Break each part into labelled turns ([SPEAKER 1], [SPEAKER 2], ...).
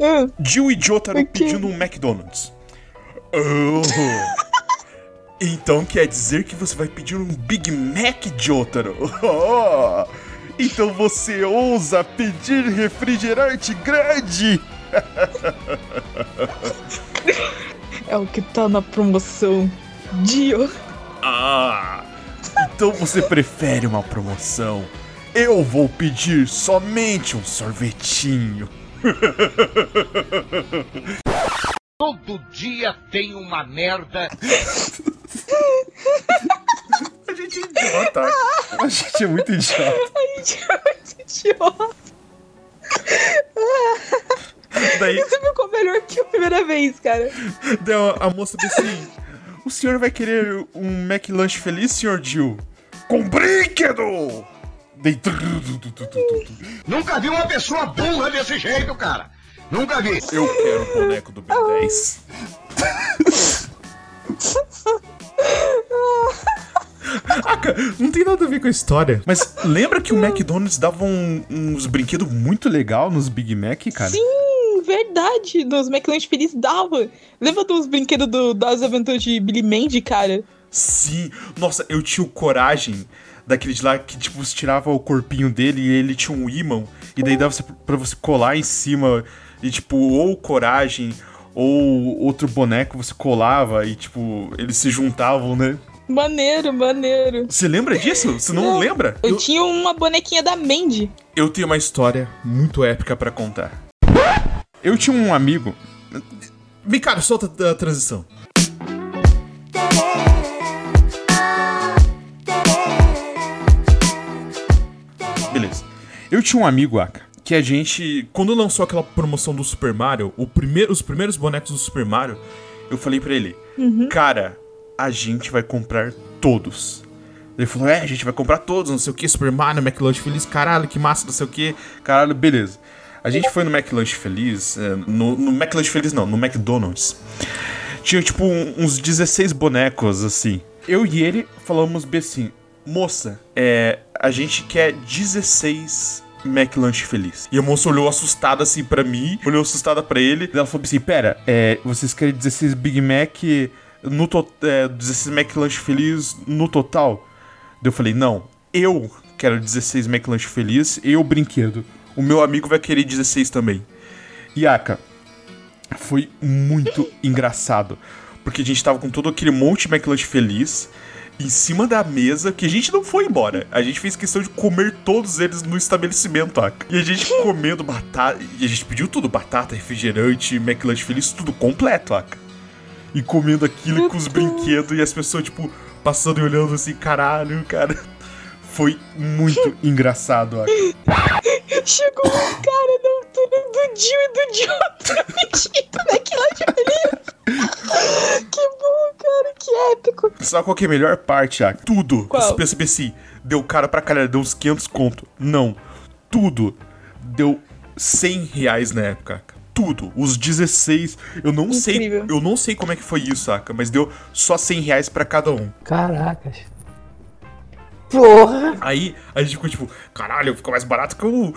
[SPEAKER 1] Ah,
[SPEAKER 2] Jill e Jotaro
[SPEAKER 1] O quê?
[SPEAKER 2] pedindo um McDonald's. Oh. Então quer dizer que você vai pedir um Big Mac, Jotaro? Oh. Então você ousa pedir refrigerante grande?
[SPEAKER 1] é o que tá na promoção. Dio.
[SPEAKER 2] Ah, então você prefere uma promoção? Eu vou pedir somente um sorvetinho.
[SPEAKER 3] Todo dia tem uma merda.
[SPEAKER 2] A gente é idiota. A gente é muito idiota.
[SPEAKER 1] Idiota.
[SPEAKER 2] Daí,
[SPEAKER 1] Isso ficou melhor que a primeira vez, cara.
[SPEAKER 2] daí a moça disse assim: O senhor vai querer um McLanche feliz, senhor Jill? Com brinquedo! Daí,
[SPEAKER 3] Nunca vi uma pessoa burra desse jeito, cara. Nunca vi.
[SPEAKER 2] eu quero o boneco do B10. Ah, cara, não tem nada a ver com a história. Mas lembra que o McDonald's dava um- uns brinquedos muito legal nos Big Mac, cara?
[SPEAKER 1] Sim, verdade. Nos McLanche Feliz dava. Lembra dos brinquedos do- das aventuras de Billy Mandy, cara?
[SPEAKER 2] Sim. Nossa, eu tinha o coragem daquele de lá que, tipo, você tirava o corpinho dele e ele tinha um ímã. E daí dava pra você colar em cima. E, tipo, ou coragem ou outro boneco você colava e, tipo, eles se juntavam, né?
[SPEAKER 1] Maneiro, maneiro.
[SPEAKER 2] Você lembra disso? Você não lembra?
[SPEAKER 1] Eu
[SPEAKER 2] Eu,
[SPEAKER 1] tinha uma bonequinha da Mandy.
[SPEAKER 2] eu tenho uma história muito épica pra contar. Eu tinha um amigo. Vem cá, solta a transição. Eu tinha um amigo, Aka, que a gente. Quando lançou aquela promoção do Super Mario, o primeiro, os primeiros bonecos do Super Mario, eu falei pra ele: Cara, a gente vai comprar todos. Ele falou: É, a gente vai comprar todos, não sei o que, Super Mario, McLanche Feliz, caralho, que massa, não sei o que, caralho, beleza. A gente foi no McLanche Feliz, é, no, no McLanche Feliz não, no McDonald's. Tinha tipo uns 16 bonecos assim. Eu e ele falamos bem assim: Moça, é, a gente quer 16 McLanche Feliz. E a moça olhou assustada assim pra mim, olhou assustada pra ele. E ela falou assim: Pera, é, vocês querem 16 Big Mac no to é, 16 McLanche Feliz no total? Eu falei: Não, eu quero 16 McLanche Feliz e o brinquedo. O meu amigo vai querer 16 também. Yaka, foi muito engraçado. Porque a gente tava com todo aquele monte de McLanche feliz em cima da mesa que a gente não foi embora. A gente fez questão de comer todos eles no estabelecimento, Aka. E a gente comendo batata. E a gente pediu tudo: batata, refrigerante, McLanche feliz, tudo completo, Aka. E comendo aquilo com os brinquedos e as pessoas, tipo, passando e olhando assim, caralho, cara. Foi muito engraçado, Aka.
[SPEAKER 1] Chegou um cara na altura do Dio e do Dio daquilo de feliz. Que bom, cara, que épico.
[SPEAKER 2] Sabe qual que é a melhor parte, Aka? Tudo.
[SPEAKER 1] Qual?
[SPEAKER 2] Você pensa assim, deu cara pra caralho, deu uns 500 conto. Não. Tudo deu 100 reais na época, Aka. Tudo. Os 16. Eu não sei.
[SPEAKER 1] Incrível.
[SPEAKER 2] Eu não sei como é que foi isso, Aka, mas deu só 100 reais pra cada um.
[SPEAKER 4] Caracas. Porra!
[SPEAKER 2] Aí a gente ficou tipo, caralho, ficou mais barato que o.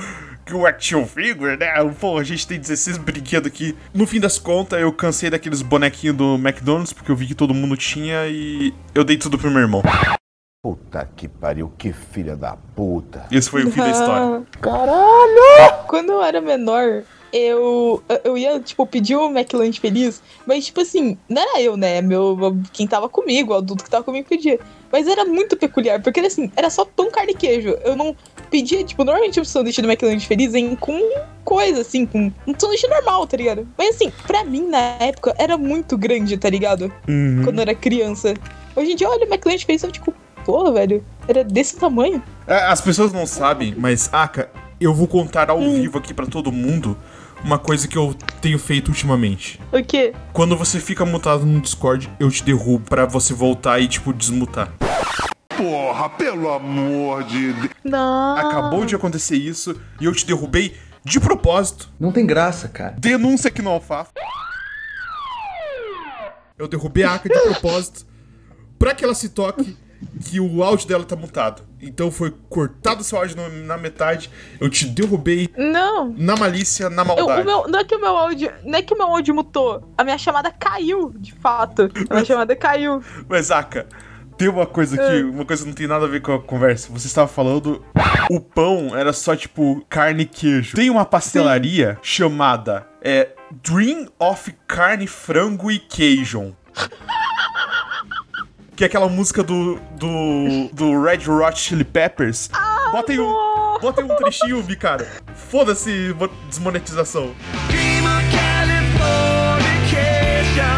[SPEAKER 2] Que o action figure, né? Pô, a gente tem 16 brinquedos aqui. No fim das contas, eu cansei daqueles bonequinhos do McDonald's, porque eu vi que todo mundo tinha e eu dei tudo pro meu irmão.
[SPEAKER 5] Puta que pariu, que filha da puta.
[SPEAKER 2] Esse foi o fim da história.
[SPEAKER 1] Quando eu era menor, eu, eu ia, tipo, pedir o McLanche feliz, mas, tipo assim, não era eu, né? Meu, quem tava comigo, o adulto que tava comigo pedia. Mas era muito peculiar, porque era assim, era só pão, carne e queijo. Eu não pedia, tipo, normalmente o sanduíche do McLanche feliz vem com coisa, assim, com um sanduíche normal, tá ligado? Mas assim, pra mim, na época, era muito grande, tá ligado?
[SPEAKER 2] Uhum.
[SPEAKER 1] Quando eu era criança. Hoje em dia, olha, o McLanche feliz, eu tipo, pô, velho, era desse tamanho.
[SPEAKER 2] É, As pessoas não sabem, mas, Aka, eu vou contar ao vivo aqui pra todo mundo uma coisa que eu tenho feito ultimamente.
[SPEAKER 1] O quê?
[SPEAKER 2] Quando você fica mutado no Discord, eu te derrubo pra você voltar e, tipo, desmutar.
[SPEAKER 5] Porra, pelo amor de Deus.
[SPEAKER 1] Não.
[SPEAKER 2] Acabou de acontecer isso e eu te derrubei de propósito.
[SPEAKER 6] Não tem graça, cara.
[SPEAKER 2] Denúncia aqui no Alfafa. Eu derrubei a Aka de propósito pra que ela se toque que o áudio dela tá mutado. Então foi cortado o seu áudio na metade. Eu te derrubei
[SPEAKER 1] Não.
[SPEAKER 2] na malícia, na
[SPEAKER 1] Eu-
[SPEAKER 2] maldade.
[SPEAKER 1] o meu, não é que o meu áudio. Não é que o meu áudio mutou. A minha chamada caiu, de fato. A minha chamada caiu.
[SPEAKER 2] Mas, Aka, tem uma coisa aqui,
[SPEAKER 1] Ah.
[SPEAKER 2] uma coisa que não tem nada a ver com a conversa. Você estava falando, o pão era só tipo carne e queijo. Tem uma pastelaria chamada é, Dream of Carne, Frango e Queijo. Que é aquela música do, do, do Red Hot Chili Peppers. bota, aí um,
[SPEAKER 1] não.
[SPEAKER 2] bota aí um trechinho, cara. Foda-se mo- desmonetização.
[SPEAKER 4] Dream of Californication.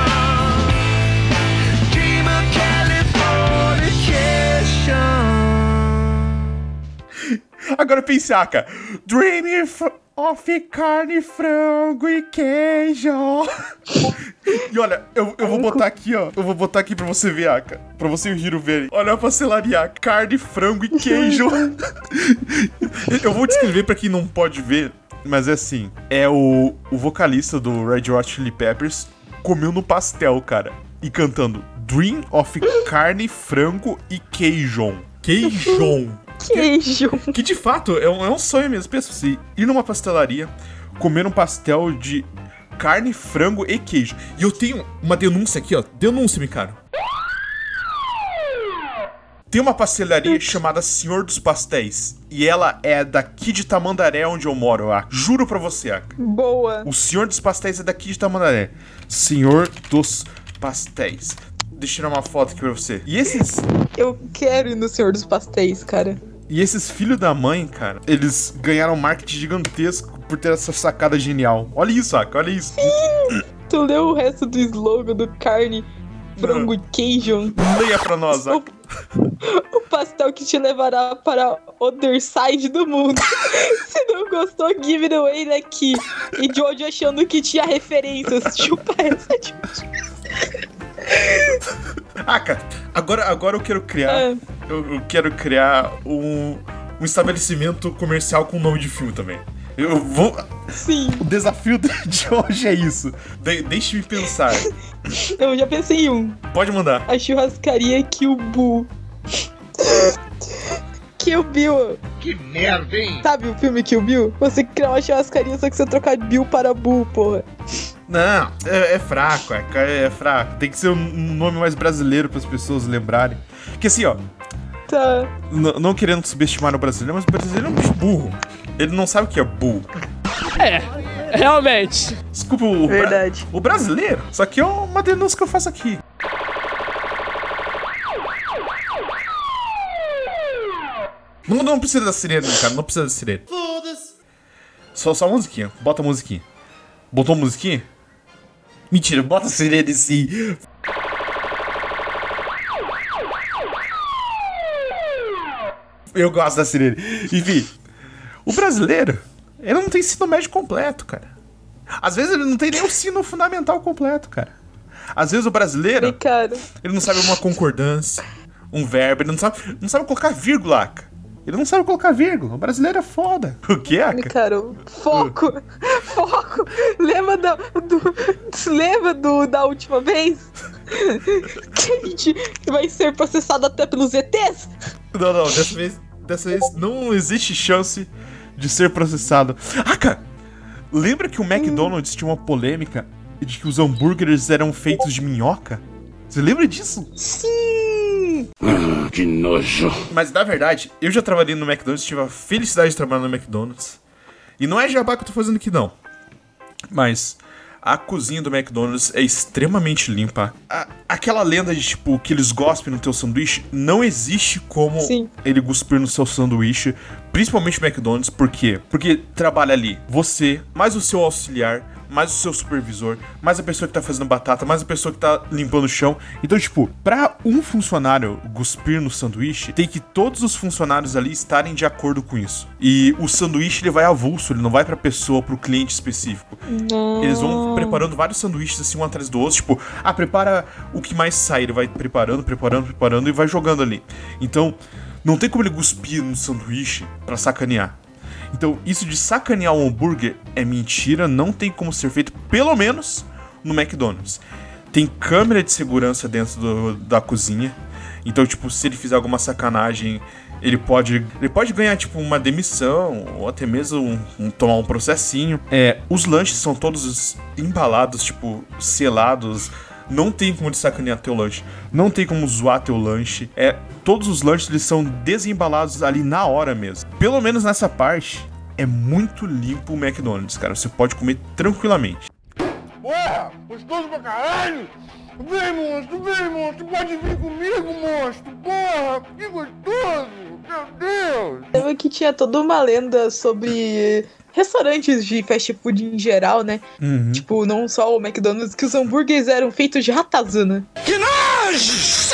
[SPEAKER 2] Agora pense, Aka. Dream of- of carne, frango e queijo. e olha, eu, eu vou botar aqui, ó. Eu vou botar aqui pra você ver, Aka. Pra você e o Hiro verem. Olha a pastelaria. Aka. Carne, frango e queijo. eu vou descrever pra quem não pode ver. Mas é assim, é o, o vocalista do Red Hot Chili Peppers comeu no pastel, cara. E cantando Dream of carne, frango e queijo. Queijo.
[SPEAKER 1] Queijo.
[SPEAKER 2] Que de fato é um, é um sonho mesmo. Pensa você ir numa pastelaria, comer um pastel de carne, frango e queijo. E eu tenho uma denúncia aqui, ó. Denúncia-me, cara. Tem uma pastelaria chamada Senhor dos Pastéis. E ela é daqui de Tamandaré, onde eu moro, Aka. Juro pra você, Aka.
[SPEAKER 1] Boa.
[SPEAKER 2] O Senhor dos Pastéis é daqui de Tamandaré. Senhor dos Pastéis. Deixa eu tirar uma foto aqui pra você. E esses
[SPEAKER 1] Eu quero ir no Senhor dos Pastéis, cara.
[SPEAKER 2] E esses filhos da mãe, cara, eles ganharam um marketing gigantesco por ter essa sacada genial. Olha isso, Aka, olha isso.
[SPEAKER 1] Tu leu o resto do slogan do carne, frango e queijo?
[SPEAKER 2] Leia pra nós, Aka.
[SPEAKER 1] O pastel que te levará para other side do mundo. Se não gostou, give it away daqui. E Jojo achando que tinha referências. Chupa essa, tipo.
[SPEAKER 2] Aka, agora, agora eu quero criar.
[SPEAKER 1] Ah.
[SPEAKER 2] Eu, eu quero criar um, um estabelecimento comercial com nome de filme também. Eu vou.
[SPEAKER 1] Sim,
[SPEAKER 2] O desafio de hoje é isso. De, Deixe-me pensar.
[SPEAKER 1] eu já pensei em um.
[SPEAKER 2] Pode mandar.
[SPEAKER 1] A churrascaria Kill Bill. Kill Bill.
[SPEAKER 3] Que merda, hein?
[SPEAKER 1] Sabe o filme Kill Bill? Você cria uma churrascaria, só que você trocar Bill para Bull, porra.
[SPEAKER 2] Não, é, é fraco, é, é fraco. Tem que ser um nome mais brasileiro para as pessoas lembrarem. Que assim, ó,
[SPEAKER 1] Tá.
[SPEAKER 2] Não querendo subestimar o brasileiro, mas o brasileiro é um bicho burro. Ele não sabe o que é burro.
[SPEAKER 6] É, realmente.
[SPEAKER 2] Desculpa o, bra-
[SPEAKER 1] Verdade.
[SPEAKER 2] o brasileiro. Só que é uma denúncia que eu faço aqui. Não, não precisa da sirene, cara. Não precisa da sirene. Foda-se. Só, só a musiquinha. Bota a musiquinha. Botou a musiquinha? Mentira, bota a sirene sim. Eu gosto da sirene. Enfim, o brasileiro, ele não tem ensino médio completo, cara. Às vezes ele não tem nem o ensino fundamental completo, cara. Às vezes o brasileiro,
[SPEAKER 1] cara,
[SPEAKER 2] ele não sabe uma concordância, um verbo, ele não sabe, não sabe colocar vírgula, Aka. Ele não sabe colocar vírgula. O brasileiro é foda. O que, Aka?
[SPEAKER 1] cara, foco. Foco. Lembra da, do. Lembra do, da última vez? Que a gente vai ser processado até pelos ETs?
[SPEAKER 2] Não, não, dessa vez, dessa vez não existe chance de ser processado. Aka, lembra que o McDonald's tinha uma polêmica de que os hambúrgueres eram feitos de minhoca? Você lembra disso?
[SPEAKER 1] Sim!
[SPEAKER 5] Que nojo.
[SPEAKER 2] Mas na verdade, eu já trabalhei no McDonald's, tive a felicidade de trabalhar no McDonald's. E não é jabá que eu tô fazendo aqui, não. Mas a cozinha do McDonald's é extremamente limpa. A- aquela lenda de tipo que eles gospem no teu sanduíche não existe como
[SPEAKER 1] Sim.
[SPEAKER 2] ele cuspir no seu sanduíche, principalmente o McDonald's, por quê? Porque trabalha ali você, mais o seu auxiliar, mais o seu supervisor, mais a pessoa que tá fazendo batata, mais a pessoa que tá limpando o chão. Então, tipo, pra um funcionário cuspir no sanduíche, tem que todos os funcionários ali estarem de acordo com isso. E o sanduíche ele vai avulso, ele não vai pra pessoa, pro cliente específico.
[SPEAKER 1] Não.
[SPEAKER 2] Eles vão preparando vários sanduíches assim um atrás do outro, tipo, ah, prepara o que mais sai, ele vai preparando, preparando, preparando e vai jogando ali. Então, não tem como ele cuspir no sanduíche pra sacanear. Então, isso de sacanear o hambúrguer é mentira, não tem como ser feito, pelo menos no McDonald's. Tem câmera de segurança dentro do- da cozinha. Então, tipo, se ele fizer alguma sacanagem, ele pode, ele pode ganhar, tipo, uma demissão, ou até mesmo um, um, tomar um processinho. É, os lanches são todos embalados, tipo, selados. Não tem como de sacanear teu lanche. Não tem como zoar teu lanche. É, todos os lanches eles são desembalados ali na hora mesmo. Pelo menos nessa parte, é muito limpo o McDonald's, cara. Você pode comer tranquilamente.
[SPEAKER 3] Porra, gostoso pra caralho! Vem, monstro, vem, monstro, pode vir comigo, monstro! Porra, que gostoso! Meu Deus!
[SPEAKER 1] Eu que tinha toda uma lenda sobre restaurantes de fast food em geral, né?
[SPEAKER 2] Uhum.
[SPEAKER 1] Tipo, não só o McDonald's, que os hambúrgueres eram feitos de ratazana.
[SPEAKER 3] Que nojo!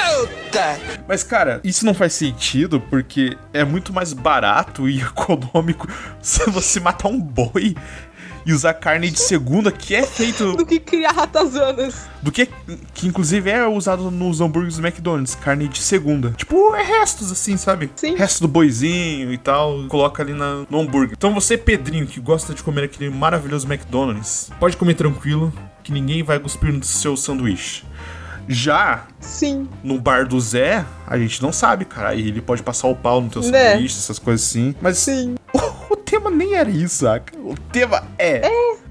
[SPEAKER 2] Mas, cara, isso não faz sentido porque é muito mais barato e econômico se você matar um boi e usar carne de segunda que é feito.
[SPEAKER 1] Do que criar ratazanas.
[SPEAKER 2] Do que. Que inclusive é usado nos hambúrgueres do McDonald's, carne de segunda. Tipo, é restos assim, sabe?
[SPEAKER 1] Sim.
[SPEAKER 2] Resto do boizinho e tal. Coloca ali na, no hambúrguer. Então você, Pedrinho, que gosta de comer aquele maravilhoso McDonald's, pode comer tranquilo, que ninguém vai cuspir no seu sanduíche. Já
[SPEAKER 1] Sim.
[SPEAKER 2] no bar do Zé, a gente não sabe, cara. Aí ele pode passar o pau no teu
[SPEAKER 1] Né?
[SPEAKER 2] sanduíche, essas coisas assim. Mas
[SPEAKER 1] Sim.
[SPEAKER 2] o tema nem era isso, saca? O tema é.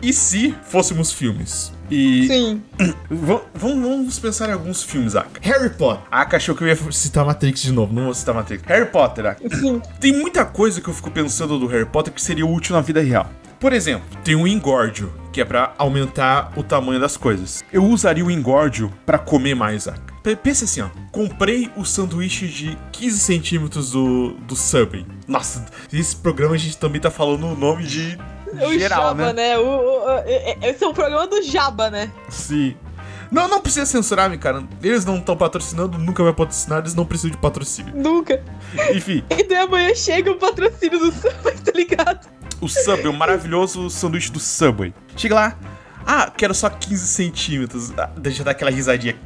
[SPEAKER 2] E se fôssemos filmes? E
[SPEAKER 1] Sim.
[SPEAKER 2] vamos, vamos pensar em alguns filmes, Aka. Harry Potter. A Aka achou que eu ia citar Matrix de novo. Não vou citar Matrix. Harry Potter, Aka.
[SPEAKER 1] Sim.
[SPEAKER 2] Tem muita coisa que eu fico pensando do Harry Potter que seria útil na vida real. Por exemplo, tem o engórdio, que é pra aumentar o tamanho das coisas. Eu usaria o engórdio pra comer mais, Aka. P- Pensa assim, ó. Comprei o sanduíche de 15 centímetros do, do Subway. Nossa, esse programa a gente também tá falando o nome de
[SPEAKER 1] O
[SPEAKER 2] geral,
[SPEAKER 1] Jaba,
[SPEAKER 2] né?
[SPEAKER 1] né? O, o- o- é- é- esse é o programa do Jaba, né?
[SPEAKER 2] Sim. Não, não precisa censurar-me, cara. Eles não estão patrocinando, nunca vai patrocinar, eles não precisam de patrocínio.
[SPEAKER 1] Nunca.
[SPEAKER 2] Enfim,
[SPEAKER 1] E daí amanhã chega o patrocínio do Subway, tá ligado?
[SPEAKER 2] O Subway, o maravilhoso sanduíche do Subway. Chega lá. Ah, quero só 15 centímetros. Ah, Deixa eu dar aquela risadinha.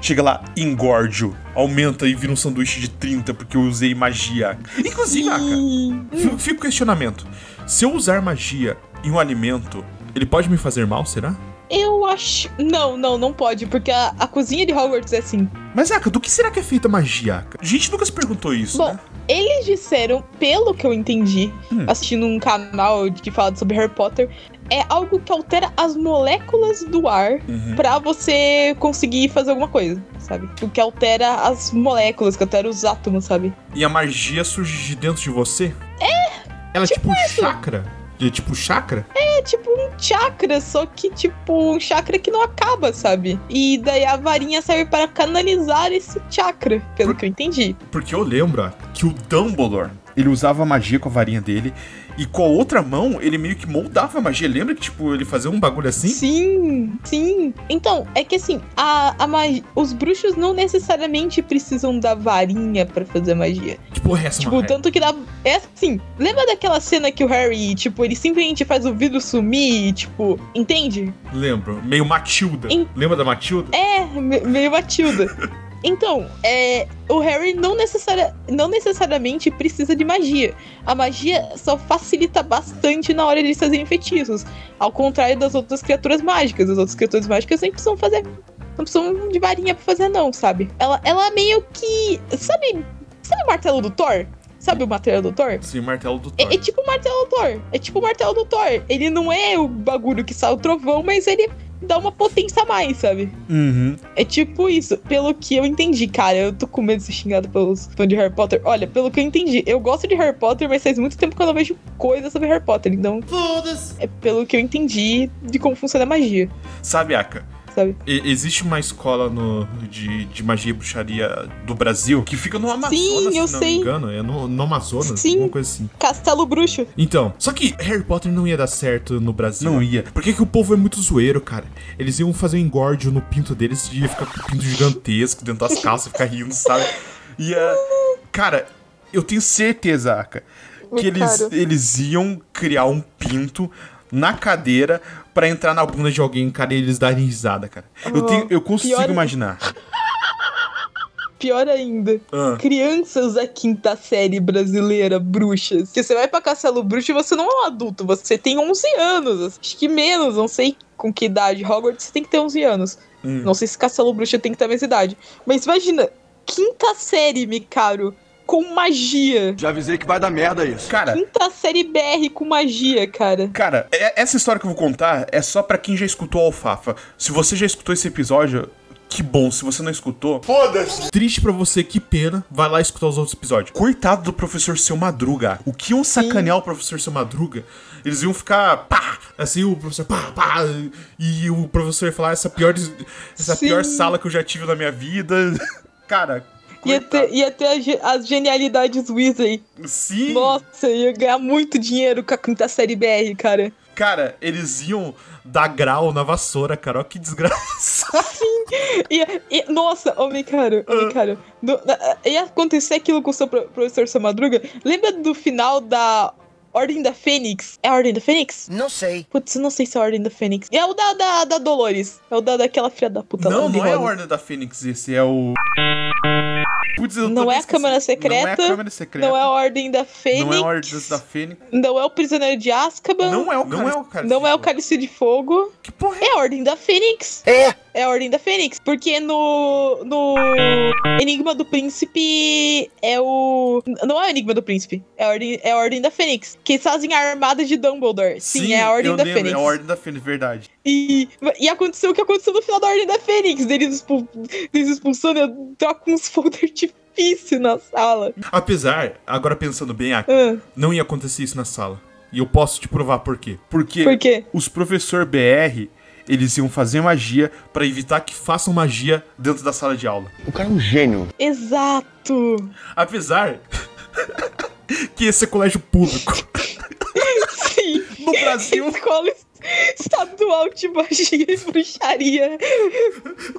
[SPEAKER 2] Chega lá, engórdio. Aumenta e vira um sanduíche de 30 porque eu usei magia. Inclusive, Aka, fica o questionamento. Se eu usar magia em um alimento, ele pode me fazer mal, será?
[SPEAKER 1] Eu acho. Não, não, não pode, porque a, a cozinha de Hogwarts é assim.
[SPEAKER 2] Mas, Aka, do que será que é feita a magia, Aka? A gente nunca se perguntou isso,
[SPEAKER 1] Bom,
[SPEAKER 2] né?
[SPEAKER 1] eles disseram, pelo que eu entendi,
[SPEAKER 2] Hum.
[SPEAKER 1] assistindo um canal que fala sobre Harry Potter, é algo que altera as moléculas do ar
[SPEAKER 2] Uhum.
[SPEAKER 1] pra você conseguir fazer alguma coisa, sabe? O que altera as moléculas, que altera os átomos, sabe?
[SPEAKER 2] E a magia surge de dentro de você? É! Ela é tipo um chakra? É tipo chakra?
[SPEAKER 1] É tipo um chakra, só que tipo um chakra que não acaba, sabe? E daí a varinha serve para canalizar esse chakra, pelo que eu entendi.
[SPEAKER 2] Porque eu lembro que o Dumbledore, ele usava magia com a varinha dele e com a outra mão ele meio que moldava a magia. Lembra que tipo ele fazia um bagulho assim?
[SPEAKER 1] Sim, sim. Então, é que assim, a, a os bruxos não necessariamente precisam da varinha pra fazer magia.
[SPEAKER 2] É essa,
[SPEAKER 1] Tipo, tanto que dá. É assim, lembra daquela cena que o Harry, tipo, ele simplesmente faz o vidro sumir, tipo, entende?
[SPEAKER 2] Lembro. Meio Matilda.
[SPEAKER 1] Em-
[SPEAKER 2] Lembra da Matilda?
[SPEAKER 1] É, me- meio Matilda. Então, é, o Harry não, não necessariamente precisa de magia. A magia só facilita bastante na hora de eles fazerem feitiços. Ao contrário das outras criaturas mágicas. As outras criaturas mágicas nem precisam fazer. Não precisam de varinha pra fazer, não, sabe? Ela, ela meio que. Sabe. Sabe o martelo do Thor? Sabe o martelo do Thor?
[SPEAKER 2] Sim, o martelo do Thor.
[SPEAKER 1] É, é tipo o martelo do Thor. É tipo o martelo do Thor. Ele não é o bagulho que sai o trovão, mas ele dá uma potência a mais, sabe?
[SPEAKER 2] Uhum.
[SPEAKER 1] É tipo isso, pelo que eu entendi, cara. Eu tô com medo de ser xingado pelos fãs de Harry Potter. Olha, pelo que eu entendi, eu gosto de Harry Potter, mas faz muito tempo que eu não vejo coisa sobre Harry Potter. Então, é pelo que eu entendi de como funciona a magia,
[SPEAKER 2] Sabe, Aka?
[SPEAKER 1] Sabe?
[SPEAKER 2] e- Existe uma escola no, de, de magia e bruxaria do Brasil que fica no Amazonas,
[SPEAKER 1] Sim,
[SPEAKER 2] se
[SPEAKER 1] eu
[SPEAKER 2] não
[SPEAKER 1] sei.
[SPEAKER 2] me engano. É no, no Amazonas,
[SPEAKER 1] Sim.
[SPEAKER 2] alguma coisa assim.
[SPEAKER 1] Castelo Bruxo.
[SPEAKER 2] Então, só que Harry Potter não ia dar certo no Brasil. Não ia. Porque que o povo é muito zoeiro, cara. Eles iam fazer um engórdio no pinto deles e ia ficar com o pinto gigantesco dentro das calças e ficar rindo, sabe? Ia. Cara, eu tenho certeza, Aka, que eles, eles iam criar um pinto na cadeira pra entrar na bunda de alguém, cara, e eles darem risada, cara. Eu,
[SPEAKER 1] Oh,
[SPEAKER 2] tenho, eu consigo
[SPEAKER 1] pior-
[SPEAKER 2] imaginar.
[SPEAKER 1] Pior ainda,
[SPEAKER 2] Ah.
[SPEAKER 1] crianças da quinta série brasileira, bruxas. Que você vai pra Castelo Bruxo e você não é um adulto, você tem 11 anos. Acho que menos, não sei com que idade. Hogwarts tem que ter 11 anos.
[SPEAKER 2] Hum.
[SPEAKER 1] Não sei se Castelo Bruxo tem que ter a mesma idade. Mas imagina, quinta série, me caro, com magia.
[SPEAKER 4] Já avisei que vai dar merda isso.
[SPEAKER 2] Cara,
[SPEAKER 1] Quinta série BR com magia, cara.
[SPEAKER 2] cara, é- essa história que eu vou contar é só pra quem já escutou Alfafa. Se você já escutou esse episódio, que bom. Se você não escutou,
[SPEAKER 3] Foda-se!
[SPEAKER 2] triste pra você, que pena. Vai lá escutar os outros episódios. Coitado do professor Seu Madruga. O que iam sacanear o professor Seu Madruga? Eles iam ficar pá, assim, o professor pá, pá, e o professor ia falar essa pior, essa
[SPEAKER 1] Sim.
[SPEAKER 2] pior sala que eu já tive na minha vida. Cara,
[SPEAKER 1] Ia ter, ia ter as ge- as genialidades Weasley.
[SPEAKER 2] sim.
[SPEAKER 1] Nossa, ia ganhar muito dinheiro com a quinta série BR, cara.
[SPEAKER 2] Cara, eles iam dar grau na vassoura, cara. Ó que desgraça.
[SPEAKER 1] Ia, ia- nossa, homem caro, homem caro. No- na- ia acontecer aquilo com o seu pro- professor Seu Madruga. Lembra do final da Ordem da Fênix? É a Ordem da Fênix?
[SPEAKER 7] Não sei.
[SPEAKER 1] Putz, eu não sei se é a Ordem da Fênix. É o da, da, da Dolores. É o da, daquela filha da puta lá.
[SPEAKER 2] não, não é a. Ordem da Fênix, esse é o. Putz,
[SPEAKER 1] Não é a. Câmara Secreta.
[SPEAKER 2] Não é a Câmara Secreta.
[SPEAKER 1] Não é a Ordem da Fênix.
[SPEAKER 2] Não é a Ordem da Fênix.
[SPEAKER 1] Não é o Prisioneiro de Azkaban.
[SPEAKER 2] Não é o. Não é o cara.
[SPEAKER 1] Não é o Cálice de Fogo.
[SPEAKER 2] Que porra é?
[SPEAKER 1] É a Ordem da Fênix.
[SPEAKER 7] É.
[SPEAKER 1] É a Ordem da Fênix. Porque no. No. Enigma do Príncipe é o. Não é o Enigma do Príncipe. É a Ordem, é a Ordem da Fênix. Que eles fazem a armada de Dumbledore. Sim, é a Ordem
[SPEAKER 2] eu
[SPEAKER 1] da
[SPEAKER 2] lembro,
[SPEAKER 1] Fênix.
[SPEAKER 2] É a Ordem da Fênix, verdade.
[SPEAKER 1] E, e aconteceu o que aconteceu no final da Ordem da Fênix. Deles, expul, deles expulsando, eu troco uns fogo de artifício na sala.
[SPEAKER 2] Apesar, agora pensando bem, ah,
[SPEAKER 1] Ah,
[SPEAKER 2] não ia acontecer isso na sala. E eu posso te provar por quê. Porque
[SPEAKER 1] por quê?
[SPEAKER 2] os professor BR, eles iam fazer magia pra evitar que façam magia dentro da sala de aula.
[SPEAKER 5] O cara é um gênio.
[SPEAKER 1] Exato.
[SPEAKER 2] Apesar que esse é colégio público.
[SPEAKER 1] Sim.
[SPEAKER 2] No Brasil.
[SPEAKER 1] Escola estadual de magia e bruxaria.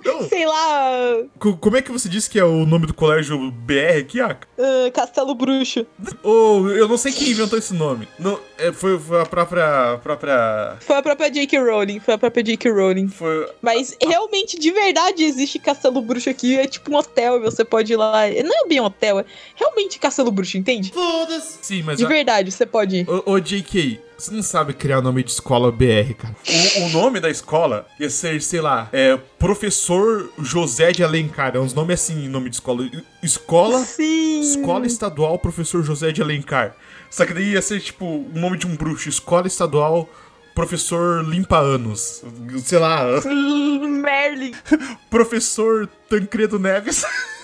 [SPEAKER 2] Não.
[SPEAKER 1] Sei lá.
[SPEAKER 2] Co- Como é que você disse que é o nome do colégio BR aqui, Aka?
[SPEAKER 1] ah, Castelo Bruxo.
[SPEAKER 2] Ou eu não sei quem inventou esse nome. Não, é, foi, foi a própria. a própria.
[SPEAKER 1] Foi a própria J.K. Rowling. Foi a própria J.K. Rowling.
[SPEAKER 2] Foi.
[SPEAKER 1] Mas realmente, de verdade, existe Castelo Bruxo aqui. É tipo um hotel você pode ir lá. Não é bem um hotel, é realmente Castelo Bruxo, entende?
[SPEAKER 2] Sim, mas.
[SPEAKER 1] De
[SPEAKER 2] a-
[SPEAKER 1] verdade, você pode ir.
[SPEAKER 2] Ô, ô, JK, você não sabe criar nome de escola BR, cara. O, o nome da escola ia ser, sei lá, é Professor José de Alencar. É uns nomes assim, nome de escola. Escola.
[SPEAKER 1] Sim.
[SPEAKER 2] Escola Estadual Professor José de Alencar. Só que daí ia ser, tipo, o nome de um bruxo. Escola Estadual Professor Limpa Anos. Sei lá,
[SPEAKER 1] Merlin.
[SPEAKER 2] Professor Tancredo Neves.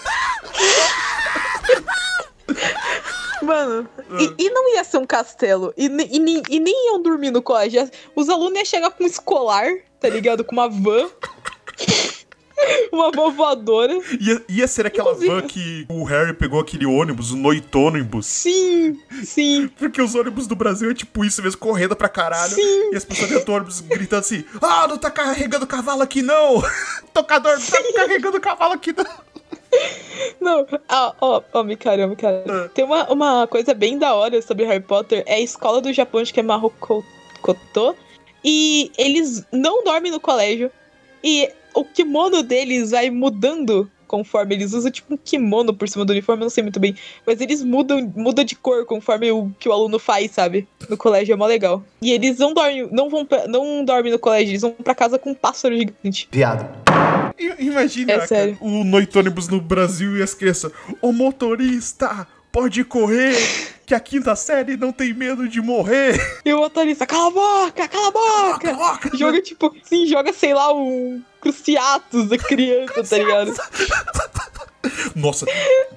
[SPEAKER 1] Mano, e, e não ia ser um castelo. E, e nem- e nem iam dormir no colégio. Os alunos iam chegar com um escolar, tá ligado? Com uma van. uma van voadora.
[SPEAKER 2] Ia, ia ser aquela
[SPEAKER 1] Inclusive-
[SPEAKER 2] van que o Harry pegou aquele ônibus, o noitônibus.
[SPEAKER 1] Sim, sim.
[SPEAKER 2] Porque os ônibus do Brasil é tipo isso mesmo, correndo pra caralho.
[SPEAKER 1] Sim.
[SPEAKER 2] E as pessoas dentro do ônibus gritando assim: Ah, não tá carregando cavalo aqui não! Tocador, não tá carregando cavalo aqui não!
[SPEAKER 1] Não, ah, ó, ó, caramba, cara.
[SPEAKER 2] Ah.
[SPEAKER 1] Tem uma, uma coisa bem da hora sobre Harry Potter, é a escola do Japão, acho que é Mahokoto, e eles não dormem no colégio, e o kimono deles vai mudando conforme eles usam, tipo um kimono por cima do uniforme, eu não sei muito bem, mas eles mudam, muda de cor conforme o que o aluno faz, sabe? No colégio é mó legal. E eles não dormem, não vão pra, não dormem no colégio, eles vão pra casa com um pássaro gigante.
[SPEAKER 2] I- Imagina
[SPEAKER 1] É
[SPEAKER 2] cara, o noitônibus no Brasil e as crianças: Ô motorista, pode correr, que a quinta série não tem medo de morrer.
[SPEAKER 1] E o motorista, cala a boca, cala a boca!
[SPEAKER 2] Coloca!
[SPEAKER 1] Joga, tipo, sim, joga, sei lá, um cruciatus da criança, tá ligado?
[SPEAKER 2] Nossa,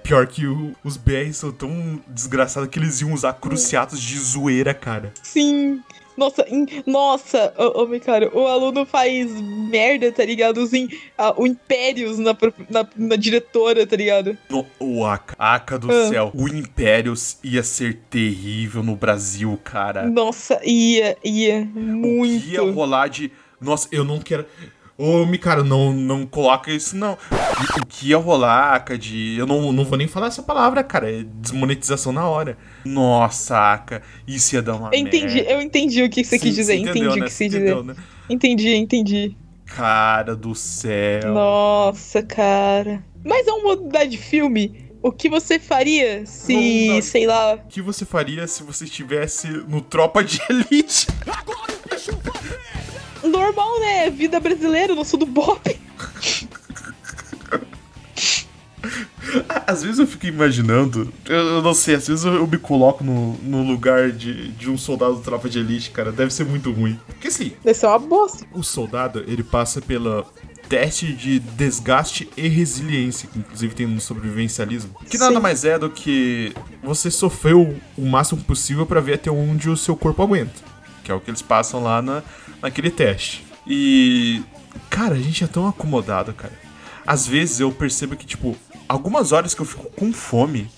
[SPEAKER 2] pior que o- os BR são tão desgraçados que eles iam usar cruciatos de zoeira, cara.
[SPEAKER 1] Sim. Nossa, in- nossa, ô, cara, o aluno faz merda, tá ligado? Usa in- o Impérios na, na, na diretora, tá ligado?
[SPEAKER 2] No, o Aka, Aka do
[SPEAKER 1] Ah.
[SPEAKER 2] céu. O Impérios ia ser terrível no Brasil, cara.
[SPEAKER 1] Nossa, ia, ia,
[SPEAKER 2] O que
[SPEAKER 1] muito.
[SPEAKER 2] ia rolar de. Nossa, eu não quero. Ô, mi, cara, não, não coloca isso, não. O que ia rolar, Aka, de. Eu não, não vou nem falar essa palavra, cara. É desmonetização na hora. Nossa, Aka, isso ia dar uma.
[SPEAKER 1] Eu entendi,
[SPEAKER 2] merda.
[SPEAKER 1] eu entendi o que você
[SPEAKER 2] Sim,
[SPEAKER 1] quis dizer,
[SPEAKER 2] você
[SPEAKER 1] entendi
[SPEAKER 2] entendeu,
[SPEAKER 1] o
[SPEAKER 2] né?
[SPEAKER 1] que
[SPEAKER 2] Você
[SPEAKER 1] você quis
[SPEAKER 2] entendeu,
[SPEAKER 1] dizer.
[SPEAKER 2] né?
[SPEAKER 1] Entendi, entendi.
[SPEAKER 2] Cara do céu.
[SPEAKER 1] Nossa, cara. Mas é uma mudar de filme. O que você faria se,
[SPEAKER 2] mudar.
[SPEAKER 1] sei lá,
[SPEAKER 2] O que você faria se você estivesse no Tropa de Elite?
[SPEAKER 1] Normal, né? Vida brasileira, no sul do Bob.
[SPEAKER 2] Às vezes eu fico imaginando, eu, eu não sei, às vezes eu, eu me coloco no, no lugar de, de um soldado da tropa de elite, cara. Deve ser muito ruim. Porque assim,
[SPEAKER 1] Deve ser uma bosta.
[SPEAKER 2] o soldado, ele passa pela teste de desgaste e resiliência, que inclusive tem no sobrevivencialismo. Que nada
[SPEAKER 1] Sim.
[SPEAKER 2] mais é do que você sofreu o máximo possível pra ver até onde o seu corpo aguenta. Que é o que eles passam lá na, naquele teste. E. Cara, a gente é tão acomodado, cara. Às vezes eu percebo que, tipo, algumas horas que eu fico com fome,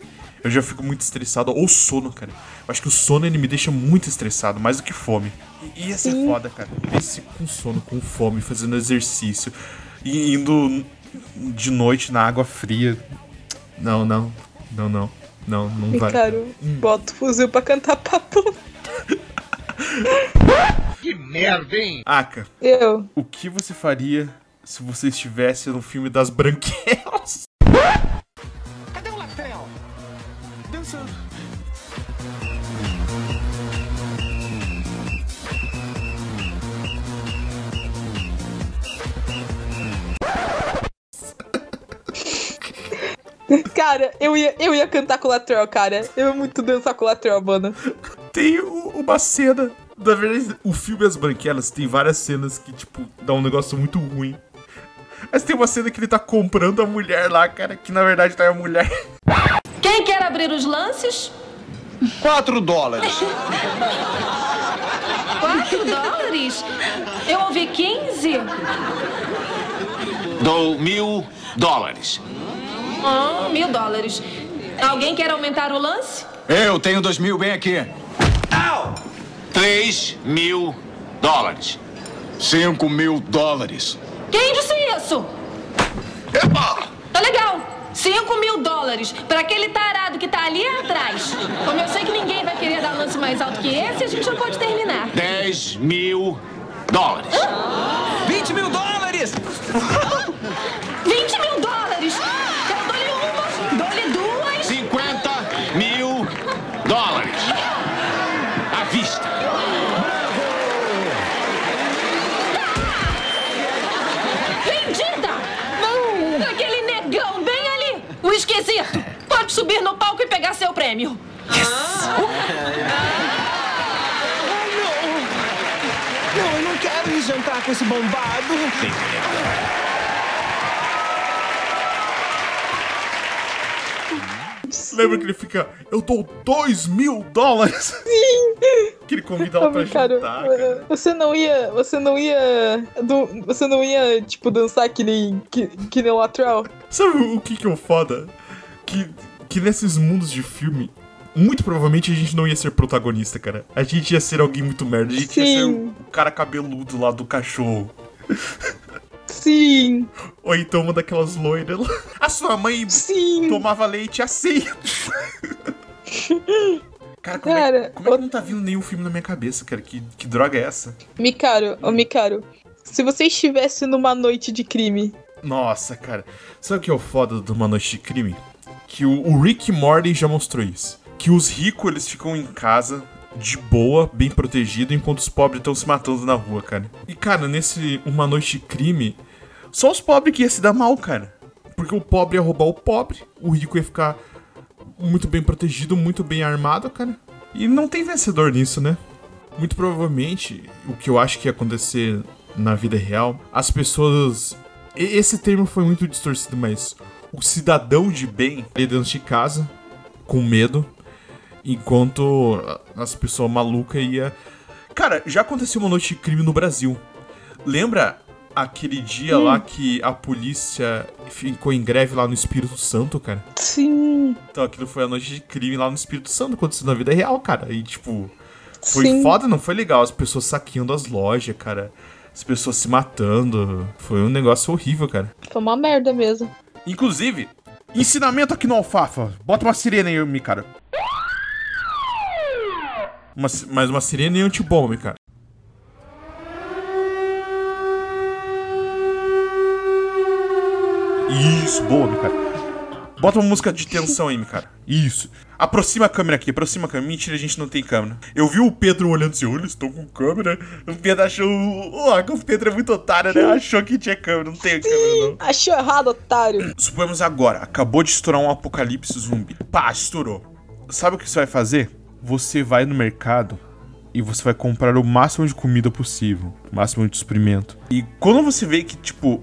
[SPEAKER 2] eu já fico muito estressado. Ou sono, cara. Eu acho que o sono ele me deixa muito estressado, mais do que fome. E e ia ser
[SPEAKER 1] Sim.
[SPEAKER 2] foda, cara. Esse com sono, com fome, fazendo exercício. E indo de noite na água fria. Não, não. Não, não. Não, não
[SPEAKER 1] E,
[SPEAKER 2] vai.
[SPEAKER 1] cara, bota o fuzil pra cantar papo.
[SPEAKER 2] Aka,
[SPEAKER 1] Eu.
[SPEAKER 2] o que você faria se você estivesse no filme das branquelas?
[SPEAKER 3] Cadê o Lactel? Dançando.
[SPEAKER 1] Cara, eu ia, eu ia cantar com o Latrell, cara. Eu ia muito dançar com o Latrell, mano.
[SPEAKER 2] Tem o- uma cena. Na verdade, o filme As Branquelas tem várias cenas que, tipo, dá um negócio muito ruim. Mas tem uma cena que ele tá comprando a mulher lá, cara, que na verdade tá a mulher.
[SPEAKER 4] Quem quer abrir os lances?
[SPEAKER 3] 4 dólares.
[SPEAKER 4] 4 dólares? Eu ouvi 15?
[SPEAKER 7] Dou mil dólares.
[SPEAKER 4] Ah, mil dólares. Alguém quer aumentar o lance?
[SPEAKER 8] Eu tenho dois mil bem aqui.
[SPEAKER 7] Três mil dólares.
[SPEAKER 8] Cinco mil dólares.
[SPEAKER 4] Quem disse isso?
[SPEAKER 7] Epa!
[SPEAKER 4] Tá legal. 5 mil dólares pra aquele tarado que tá ali atrás. Como eu sei que ninguém vai querer dar lance mais alto que esse, a gente já pode terminar.
[SPEAKER 7] Dez mil dólares.
[SPEAKER 8] 20 mil dólares!
[SPEAKER 4] 20 mil dólares! Eu dou-lhe uma, dou-lhe duas.
[SPEAKER 7] Cinquenta mil dólares. À vista.
[SPEAKER 4] Vendida! Não! Aquele negão bem ali! O esquisito! Pode subir no palco e pegar seu prêmio.
[SPEAKER 3] Não, eu não quero ir jantar com esse bombado.
[SPEAKER 2] Lembra que ele fica, eu dou dois mil dólares? Sim! Que ele convida ela pra
[SPEAKER 1] cara,
[SPEAKER 2] jantar. cara.
[SPEAKER 1] você não ia. Você não ia. do- você não ia, tipo, dançar que nem. que, que nem o Latrell?
[SPEAKER 2] Sabe o que que é o foda? Que, que nesses mundos de filme, muito provavelmente a gente não ia ser protagonista, cara. A gente ia ser alguém muito merda. A gente ia ser
[SPEAKER 1] Sim.
[SPEAKER 2] o cara cabeludo lá do cachorro.
[SPEAKER 1] Sim,
[SPEAKER 2] Ou então uma daquelas loiras lá. A sua mãe
[SPEAKER 1] sim.
[SPEAKER 2] tomava leite assim. Cara, como,
[SPEAKER 1] Cara,
[SPEAKER 2] é, como é que não tá vindo nenhum filme na minha cabeça, cara? Que, que droga é essa?
[SPEAKER 1] Mikaro, ô Mikaro, se você estivesse numa noite de crime,
[SPEAKER 2] Nossa, cara. Sabe o que é o foda de uma noite de crime? Que o, o Rick Morty já mostrou isso. Que os ricos, eles ficam em casa, de boa, bem protegido, enquanto os pobres estão se matando na rua, cara. E, cara, nesse Uma Noite de Crime, só os pobres que ia se dar mal, cara. Porque o pobre ia roubar o pobre, o rico ia ficar muito bem protegido, muito bem armado, cara. E não tem vencedor nisso, né? Muito provavelmente, o que eu acho que ia acontecer na vida real, as pessoas. Esse termo foi muito distorcido, mas o cidadão de bem ali dentro de casa, com medo, enquanto as pessoas malucas ia. Cara, já aconteceu uma noite de crime no Brasil. Lembra aquele dia lá que a polícia ficou em greve lá no Espírito Santo, cara?
[SPEAKER 1] sim,
[SPEAKER 2] Então aquilo foi a noite de crime lá no Espírito Santo, aconteceu na vida real, cara. E tipo, foi
[SPEAKER 1] Sim.
[SPEAKER 2] foda, não foi legal. As pessoas saqueando as lojas, cara. As pessoas se matando. Foi um negócio horrível, cara.
[SPEAKER 1] foi uma merda mesmo.
[SPEAKER 2] Inclusive, ensinamento aqui no Alfafa. Bota uma sirene aí, cara. Uma, mais uma sirene antibomba, cara. Isso, boa, cara. Bota uma música de tensão aí, cara. Isso. Aproxima a câmera aqui, aproxima a câmera. Mentira, a gente não tem câmera. Eu vi o Pedro olhando assim, olha, eles estão com câmera. O Pedro achou. Ó, o Pedro é muito otário, né? Achou que tinha câmera. Não tem câmera, não.
[SPEAKER 1] Achou errado, otário.
[SPEAKER 2] Suponhamos agora, acabou de estourar um apocalipse zumbi. Pá, estourou. Sabe o que você vai fazer? Você vai no mercado e você vai comprar o máximo de comida possível, o máximo de suprimento. E quando você vê que, tipo,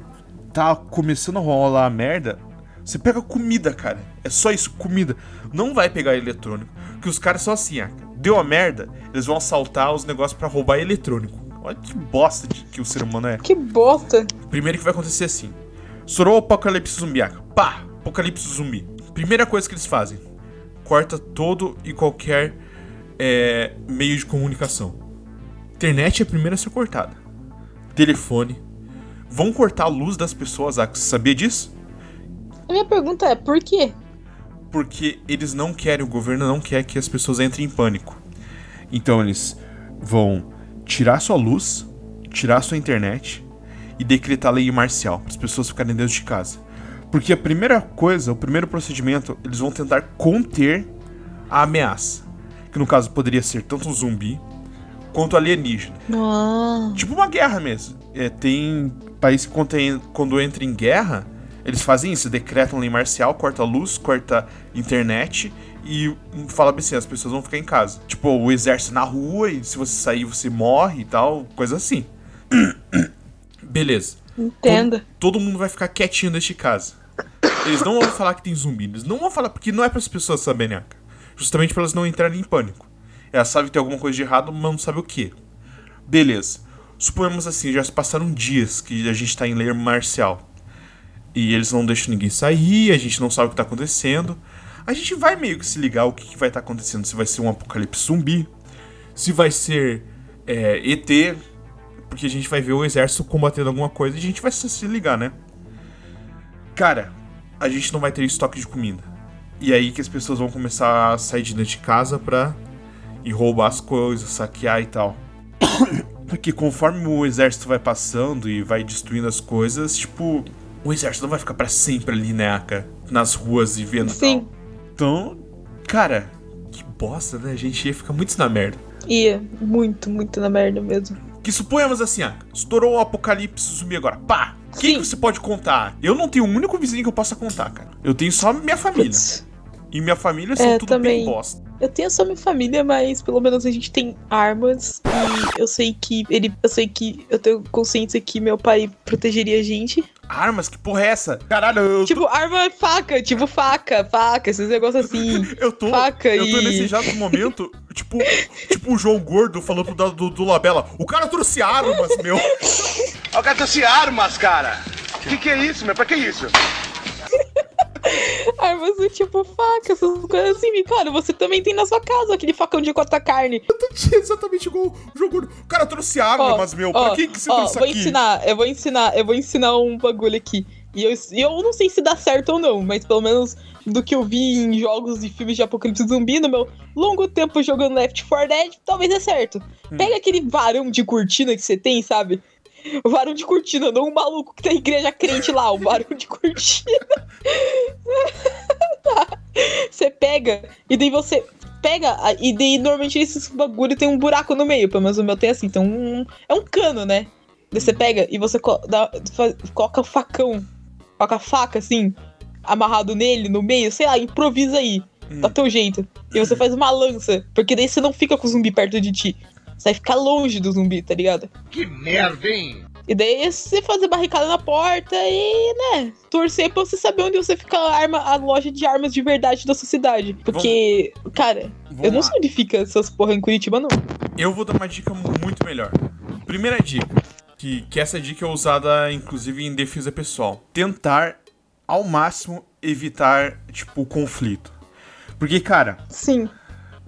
[SPEAKER 2] tá começando a rolar a merda, você pega comida, cara. É só isso, comida. Não vai pegar eletrônico. Porque os caras são assim, ah, deu a merda, eles vão assaltar os negócios para roubar eletrônico. Olha que bosta de, que o ser humano é.
[SPEAKER 1] Que bosta.
[SPEAKER 2] Primeiro que vai acontecer assim. Estourou o apocalipse zumbi, ah, pá, apocalipse zumbi. Primeira coisa que eles fazem, corta todo e qualquer é, meio de comunicação. Internet é a primeira a ser cortada. Telefone. Vão cortar a luz das pessoas, ah, você sabia disso?
[SPEAKER 1] A minha pergunta é, por quê?
[SPEAKER 2] Porque eles não querem, o governo não quer que as pessoas entrem em pânico. Então eles vão tirar sua luz, tirar sua internet e decretar lei marcial para as pessoas ficarem dentro de casa. Porque a primeira coisa, o primeiro procedimento, eles vão tentar conter a ameaça. Que no caso poderia ser tanto um zumbi quanto alienígena.
[SPEAKER 1] Ah.
[SPEAKER 2] Tipo uma guerra mesmo. É, tem país que quando, quando entra em guerra, eles fazem isso, decretam lei marcial, corta a luz, corta internet e fala assim, as pessoas vão ficar em casa. Tipo, o exército na rua e se você sair você morre e tal, coisa assim. Beleza.
[SPEAKER 1] Entenda.
[SPEAKER 2] Como todo mundo vai ficar quietinho dentro de casa. Eles não vão falar que tem zumbi, eles não vão falar porque não é para as pessoas saberem, Aka. Justamente para elas não entrarem em pânico. Elas sabem que tem alguma coisa de errado, mas não sabem o que. Beleza. Suponhamos assim, já se passaram dias que a gente tá em lei marcial e eles não deixam ninguém sair, a gente não sabe o que tá acontecendo. A gente vai meio que se ligar o que, que vai estar tá acontecendo. Se vai ser um apocalipse zumbi, se vai ser é, ET, porque a gente vai ver o exército combatendo alguma coisa e a gente vai se ligar, né? Cara, a gente não vai ter estoque de comida. E aí que as pessoas vão começar a sair de dentro de casa pra ir roubar as coisas, saquear e tal. Porque conforme o exército vai passando e vai destruindo as coisas, tipo, o exército não vai ficar para sempre ali, né, Aka? Nas ruas e vendo
[SPEAKER 1] Sim.
[SPEAKER 2] Tal. Então, cara, que bosta, né? A gente ia ficar muito na merda.
[SPEAKER 1] Ia, muito, muito na merda mesmo.
[SPEAKER 2] Que suponhamos assim, ah, estourou o apocalipse zumbi agora. Pá! Quem que você pode contar? Eu não tenho um único vizinho que eu possa contar, cara. Eu tenho só minha família. Putz. E minha família são
[SPEAKER 1] é,
[SPEAKER 2] tudo
[SPEAKER 1] também.
[SPEAKER 2] bem bosta.
[SPEAKER 1] Eu tenho só minha família, mas pelo menos a gente tem armas. E eu sei que ele. Eu sei que eu tenho consciência que meu pai protegeria a gente.
[SPEAKER 2] Armas? Que porra é essa? Caralho, eu.
[SPEAKER 1] Tipo, arma faca, tipo faca, faca, esses negócios assim.
[SPEAKER 2] eu tô.
[SPEAKER 1] Faca
[SPEAKER 2] eu tô
[SPEAKER 1] e...
[SPEAKER 2] nesse exato momento, tipo, tipo o João Gordo falando do, do, do Labela. O cara trouxe armas, meu.
[SPEAKER 3] O cara trouxe armas, cara. Que que é isso, meu? Pra que isso?
[SPEAKER 1] Armas do tipo faca, essas coisas assim. Cara, você também tem na sua casa aquele facão de cortar carne.
[SPEAKER 2] Eu tô exatamente igual o jogo. Cara trouxe armas, meu. Pra que, que você
[SPEAKER 1] ó,
[SPEAKER 2] trouxe
[SPEAKER 1] vou
[SPEAKER 2] aqui?
[SPEAKER 1] ensinar, eu vou ensinar, eu vou ensinar um bagulho aqui. E eu, eu não sei se dá certo ou não, mas pelo menos do que eu vi em jogos e filmes de apocalipse zumbi no meu longo tempo jogando Left 4 Dead, talvez dê certo.
[SPEAKER 2] Hum.
[SPEAKER 1] Pega aquele varão de cortina que você tem, sabe? O varão de cortina, não o maluco que tem igreja crente lá, o varão de cortina. Você pega, e daí você pega, e daí normalmente esses bagulho tem um buraco no meio, pelo menos o meu tem assim, então um, é um cano, né? Daí você pega e você co dá, faz, coloca o facão, coloca a faca assim, amarrado nele, no meio, sei lá, improvisa aí, hum. dá teu jeito. E você faz uma lança, porque daí você não fica com o zumbi perto de ti. Você vai ficar longe do zumbi, tá ligado?
[SPEAKER 3] Que merda, hein?
[SPEAKER 1] E daí você fazer barricada na porta e, né, torcer pra você saber onde você fica a, arma, a loja de armas de verdade da sua cidade. Porque, Vamos... cara, Vamos eu não lá. sei onde fica essas porra em Curitiba, não.
[SPEAKER 2] Eu vou dar uma dica muito melhor. Primeira dica, que, que essa dica é usada, inclusive, em defesa pessoal. Tentar, ao máximo, evitar, tipo, o conflito. Porque, cara...
[SPEAKER 1] Sim.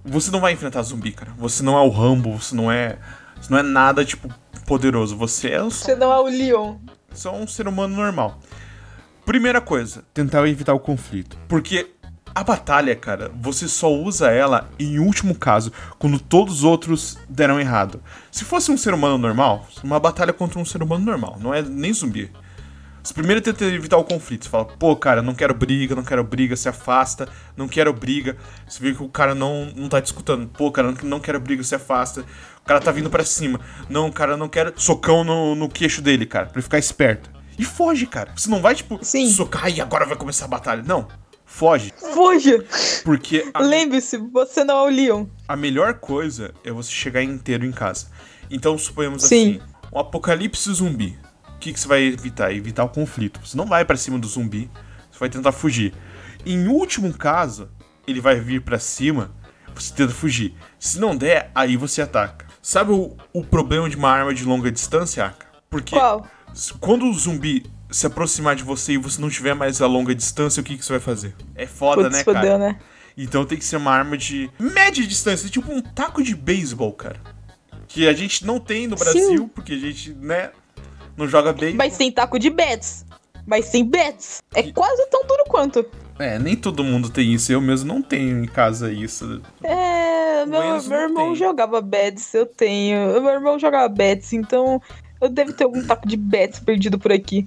[SPEAKER 2] Você não vai enfrentar zumbi, cara. Você não é o Rambo, você não é... Você não é nada, tipo, poderoso. Você é
[SPEAKER 1] Você não é o Leon.
[SPEAKER 2] Só um ser humano normal. Primeira coisa, tentar evitar o conflito. Porque a batalha, cara, você só usa ela em último caso, quando todos os outros deram errado. Se fosse um ser humano normal, uma batalha contra um ser humano normal, não é nem zumbi. Você primeiro tenta evitar o conflito. Você fala, pô, cara, não quero briga, não quero briga, se afasta, não quero briga. Você vê que o cara não, não tá te escutando. Pô, cara, não, não quero briga, se afasta. O cara tá vindo pra cima. Não, cara, não quero socão no, no queixo dele, cara, pra ele ficar esperto. E foge, cara. Você não vai, tipo,
[SPEAKER 1] Sim.
[SPEAKER 2] socar e agora vai começar a batalha. Não. Foge.
[SPEAKER 1] Fuja!
[SPEAKER 2] Porque a,
[SPEAKER 1] Lembre-se, você não é o Leon.
[SPEAKER 2] a melhor coisa é você chegar inteiro em casa. Então, suponhamos
[SPEAKER 1] Sim.
[SPEAKER 2] assim: um apocalipse zumbi. O que, que você vai evitar? Evitar o conflito. Você não vai pra cima do zumbi, você vai tentar fugir. Em último caso, ele vai vir pra cima, você tenta fugir. Se não der, aí você ataca. Sabe o, o problema de uma arma de longa distância, Aka? Porque
[SPEAKER 1] Qual?
[SPEAKER 2] quando o zumbi se aproximar de você e você não tiver mais a longa distância, o que, que você vai fazer? É foda,
[SPEAKER 1] Putz,
[SPEAKER 2] né,
[SPEAKER 1] fodeu,
[SPEAKER 2] cara?
[SPEAKER 1] né?
[SPEAKER 2] Então tem que ser uma arma de média distância, tipo um taco de beisebol, cara. Que a gente não tem no Brasil, porque a gente, né, não joga beisebol.
[SPEAKER 1] Mas tem taco de bets. Mas sem bets. É quase tão duro quanto.
[SPEAKER 2] É, nem todo mundo tem isso. Eu mesmo não tenho em casa isso.
[SPEAKER 1] É, meu, meu irmão
[SPEAKER 2] tem.
[SPEAKER 1] jogava bets, eu tenho. Meu irmão jogava bets, então eu devo ter algum taco de bets perdido por aqui.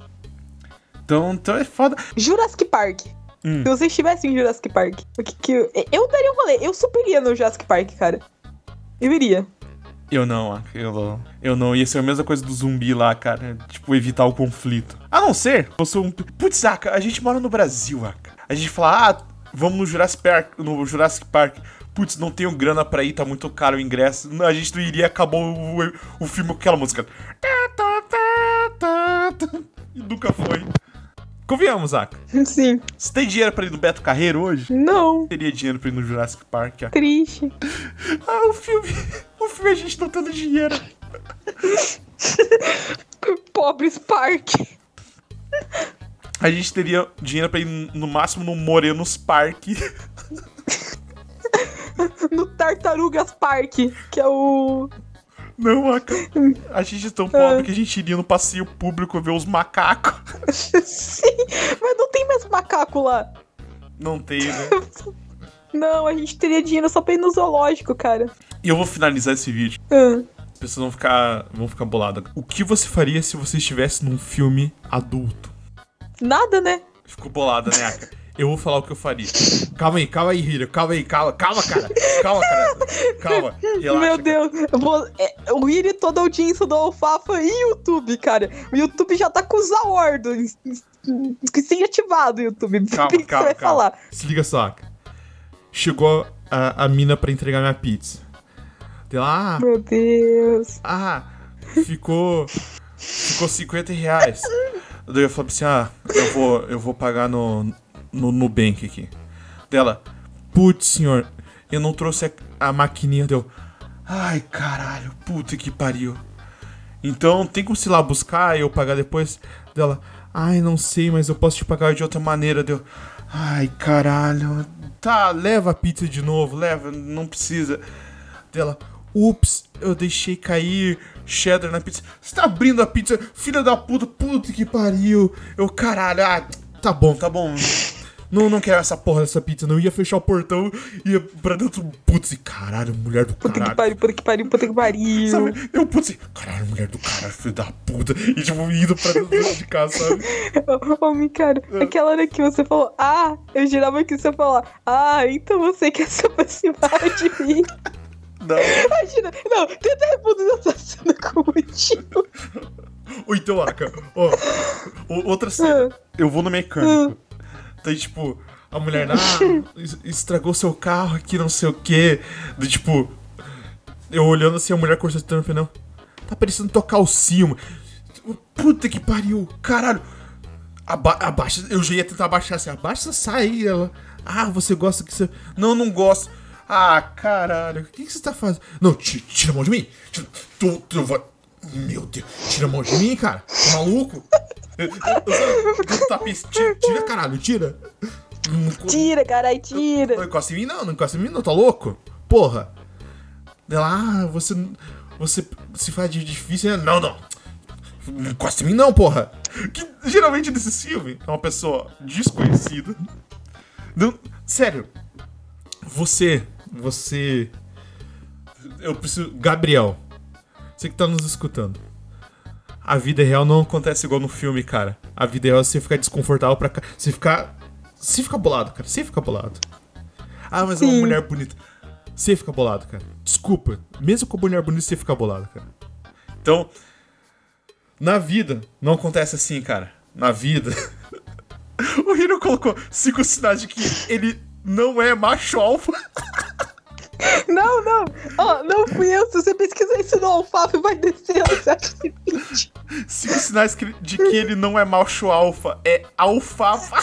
[SPEAKER 2] Então, então é foda.
[SPEAKER 1] Jurassic Park.
[SPEAKER 2] Hum.
[SPEAKER 1] Se você estivesse em Jurassic Park, o que que eu... Eu daria um rolê, eu super iria no Jurassic Park, cara. Eu iria.
[SPEAKER 2] Eu não, Aka, eu não. Eu não. Ia ser a mesma coisa do zumbi lá, cara. Tipo, evitar o conflito. A não ser, eu sou um. Putz, Aka, a gente mora no Brasil, Aka. A gente fala, ah, vamos no Jurassic Park. No Jurassic Park. Putz, não tenho grana pra ir, tá muito caro o ingresso. A gente não iria, acabou o, o filme com aquela música. E nunca foi. Convenhamos, Aka.
[SPEAKER 1] Sim.
[SPEAKER 2] Você tem dinheiro pra ir no Beto Carreiro hoje?
[SPEAKER 1] Não.
[SPEAKER 2] Teria dinheiro pra ir no Jurassic Park, Aka.
[SPEAKER 1] Triste.
[SPEAKER 2] Ah, o filme. Filme a gente não tendo dinheiro.
[SPEAKER 1] Pobres Park.
[SPEAKER 2] A gente teria dinheiro pra ir no máximo no Morenos Park.
[SPEAKER 1] No Tartarugas Park, que é o.
[SPEAKER 2] Não, a, a gente é tão pobre que a gente iria no passeio público ver os macacos.
[SPEAKER 1] Sim, mas não tem mais macaco lá.
[SPEAKER 2] Não tem, né?
[SPEAKER 1] Não, a gente teria dinheiro só pra ir no zoológico, cara.
[SPEAKER 2] E eu vou finalizar esse vídeo.
[SPEAKER 1] Ah,
[SPEAKER 2] As pessoas vão ficar, vão ficar boladas. O que você faria se você estivesse num filme adulto?
[SPEAKER 1] Nada, né?
[SPEAKER 2] Ficou bolada, né, Aka? Eu vou falar o que eu faria. Calma aí, calma aí, Hiro. Calma aí, calma, calma, cara. Calma, cara. Calma. Relaxa,
[SPEAKER 1] Meu. Deus, eu vou- é, o e toda a audiência do Alfafa e YouTube, cara. O YouTube já tá com os awards sem ativado o YouTube.
[SPEAKER 2] Calma, calma, calma.
[SPEAKER 1] falar?
[SPEAKER 2] Se liga só. Aka. Chegou a, a mina pra entregar minha pizza. Deu lá, ah,
[SPEAKER 1] Meu Deus.
[SPEAKER 2] Ah, ficou. Ficou 50 reais. Daí eu falei assim: ah, eu vou, eu vou pagar no, no Nubank aqui. Dela, putz, senhor, eu não trouxe a, a maquininha. Deu, ai caralho, puta que pariu. Então tem como se lá buscar e eu pagar depois? Dela, ai, não sei, mas eu posso te pagar de outra maneira. Deu, ai caralho, tá, leva a pizza de novo, leva, não precisa. Dela, ups, eu deixei cair cheddar na pizza. Você tá abrindo a pizza, filha da puta, puta que pariu. Eu, caralho, ah, tá bom, tá bom. Não, não quero essa porra dessa pizza, não. Ia fechar o portão, ia pra dentro. Putz, e caralho, mulher do
[SPEAKER 1] Puta que
[SPEAKER 2] caralho.
[SPEAKER 1] pariu, puta que pariu, puta que pariu.
[SPEAKER 2] Sabe? Eu, putz, caralho, mulher do caralho, filho da puta. E tipo, indo pra dentro de casa, sabe?
[SPEAKER 1] Homem, cara,
[SPEAKER 2] É.
[SPEAKER 1] aquela hora que você falou, ah, eu jurava que você falar, ah, então você quer se aproximar de mim.
[SPEAKER 2] Não.
[SPEAKER 1] Imagina, não, tenta reproduzir essa cena como o tio.
[SPEAKER 2] Ou então, Aka, ó, outra cena. Eu vou no mecânico. Daí, tipo, a mulher, ah, es- estragou seu carro aqui, não sei o quê. Daí, tipo, eu olhando assim, a mulher cortando o pneu. Tá parecendo tocar o cimo. Puta que pariu, caralho. Aba abaixa, eu já ia tentar abaixar assim, abaixa, sai. Ela, ah, você gosta que você. Não, não gosto. Ah, caralho, o que, que você tá fazendo? Não, ti- tira a mão de mim. Tira, tu, tu vai. Meu Deus, tira a mão de mim, cara. Tá maluco? Tira, caralho, tira. Co-
[SPEAKER 1] Tira, carai, tira.
[SPEAKER 2] Não encosta em mim, não, não encosta em mim, não, tá louco? Porra. Ela, ah, você. Você se faz de difícil. né? Não, não. Não encosta em mim, não, porra. Que geralmente nesse filme é uma pessoa desconhecida. Não, sério. Você. Você. Eu preciso. Gabriel. Você que tá nos escutando. A vida real não acontece igual no filme, cara. A vida real você fica desconfortável pra cá. Você ficar. Você fica bolado, cara. Você fica bolado. Ah, mas é uma
[SPEAKER 1] Sim.
[SPEAKER 2] mulher bonita. Você fica bolado, cara. Desculpa. Mesmo com a mulher bonita, você fica bolado, cara. Então, na vida, não acontece assim, cara. Na vida. o Hiro colocou cinco sinais de que ele não é macho alfa.
[SPEAKER 1] Não, não. Ó, não fui eu. Se você pesquisar isso no alfafa, vai descer o Zap Speed.
[SPEAKER 2] Cinco sinais que- de que ele não é macho alfa. É alfafa.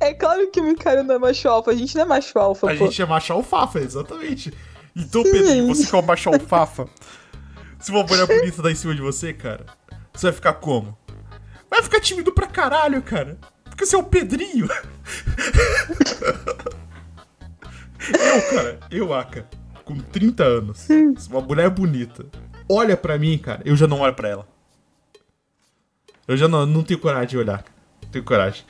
[SPEAKER 1] É claro que o Mikaru não é macho alfa. A gente não é macho alfa,
[SPEAKER 2] A
[SPEAKER 1] pô.
[SPEAKER 2] gente é macho alfafa, exatamente. Então. Pedrinho, você que é o macho alfafa, se uma mulher bonita dar em cima de você, cara, você vai ficar como? Vai ficar tímido pra caralho, cara. Porque você é o Pedrinho. eu, cara, eu, Aka, com 30 anos, se uma mulher bonita olha pra mim, cara, eu já não olho pra ela. Eu já não, não tenho coragem de olhar. Não tenho coragem.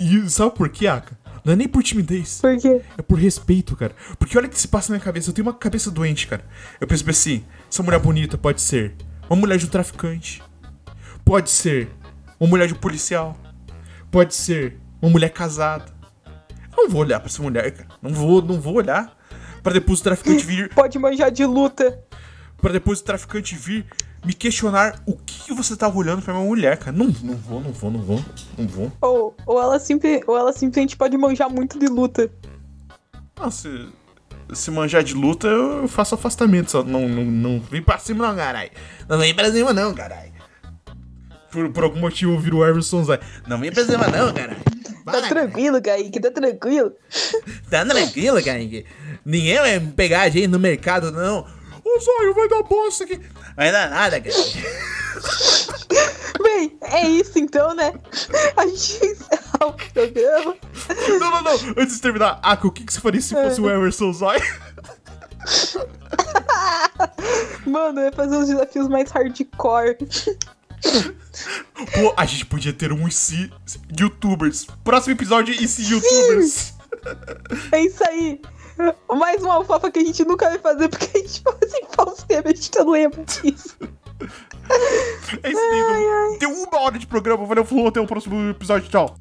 [SPEAKER 2] E sabe por quê, Aka? Não é nem por timidez.
[SPEAKER 1] Por quê?
[SPEAKER 2] É por respeito, cara. Porque olha o que se passa na minha cabeça. Eu tenho uma cabeça doente, cara. Eu penso assim: essa mulher bonita pode ser uma mulher de um traficante. Pode ser uma mulher de um policial. Pode ser uma mulher casada. Eu não vou olhar pra essa mulher, cara. Não vou, não vou olhar. Pra depois o traficante vir.
[SPEAKER 1] Pode manjar de luta.
[SPEAKER 2] Pra depois o traficante vir me questionar o que você tava olhando pra minha mulher, cara. Não, não vou, não vou, não vou. Não vou.
[SPEAKER 1] Ou, ou, ela simple, ou ela simplesmente pode manjar muito de luta.
[SPEAKER 2] Ah, se, se manjar de luta, eu faço afastamento. Só não, não, não vem pra cima, não, caralho. Não vem pra cima, não, caralho. Por, por algum motivo eu viro o Everson Zay. Não vem pra cima, não,
[SPEAKER 1] Tá tranquilo, Kaique, tá tranquilo.
[SPEAKER 2] Tá tranquilo, Kaique. Ninguém vai pegar a gente no mercado, não. Ô, Zóio, vai dar bosta aqui. Vai dar nada, cara.
[SPEAKER 1] Bem, é isso então, né? A gente encerra o programa.
[SPEAKER 2] Não, não, não. Antes de terminar, Aka, o que, que você faria se fosse o Everson Zóio?
[SPEAKER 1] Mano, eu ia fazer os desafios mais hardcore.
[SPEAKER 2] Pô, a gente podia ter um IC Youtubers. Próximo episódio, IC Youtubers.
[SPEAKER 1] É isso aí. Mais uma alfafa que a gente nunca vai fazer porque a gente fala assim falso tempo, a gente não lembra disso.
[SPEAKER 2] É isso aí. Tem uma hora de programa. Valeu, falou. Até o próximo episódio. Tchau.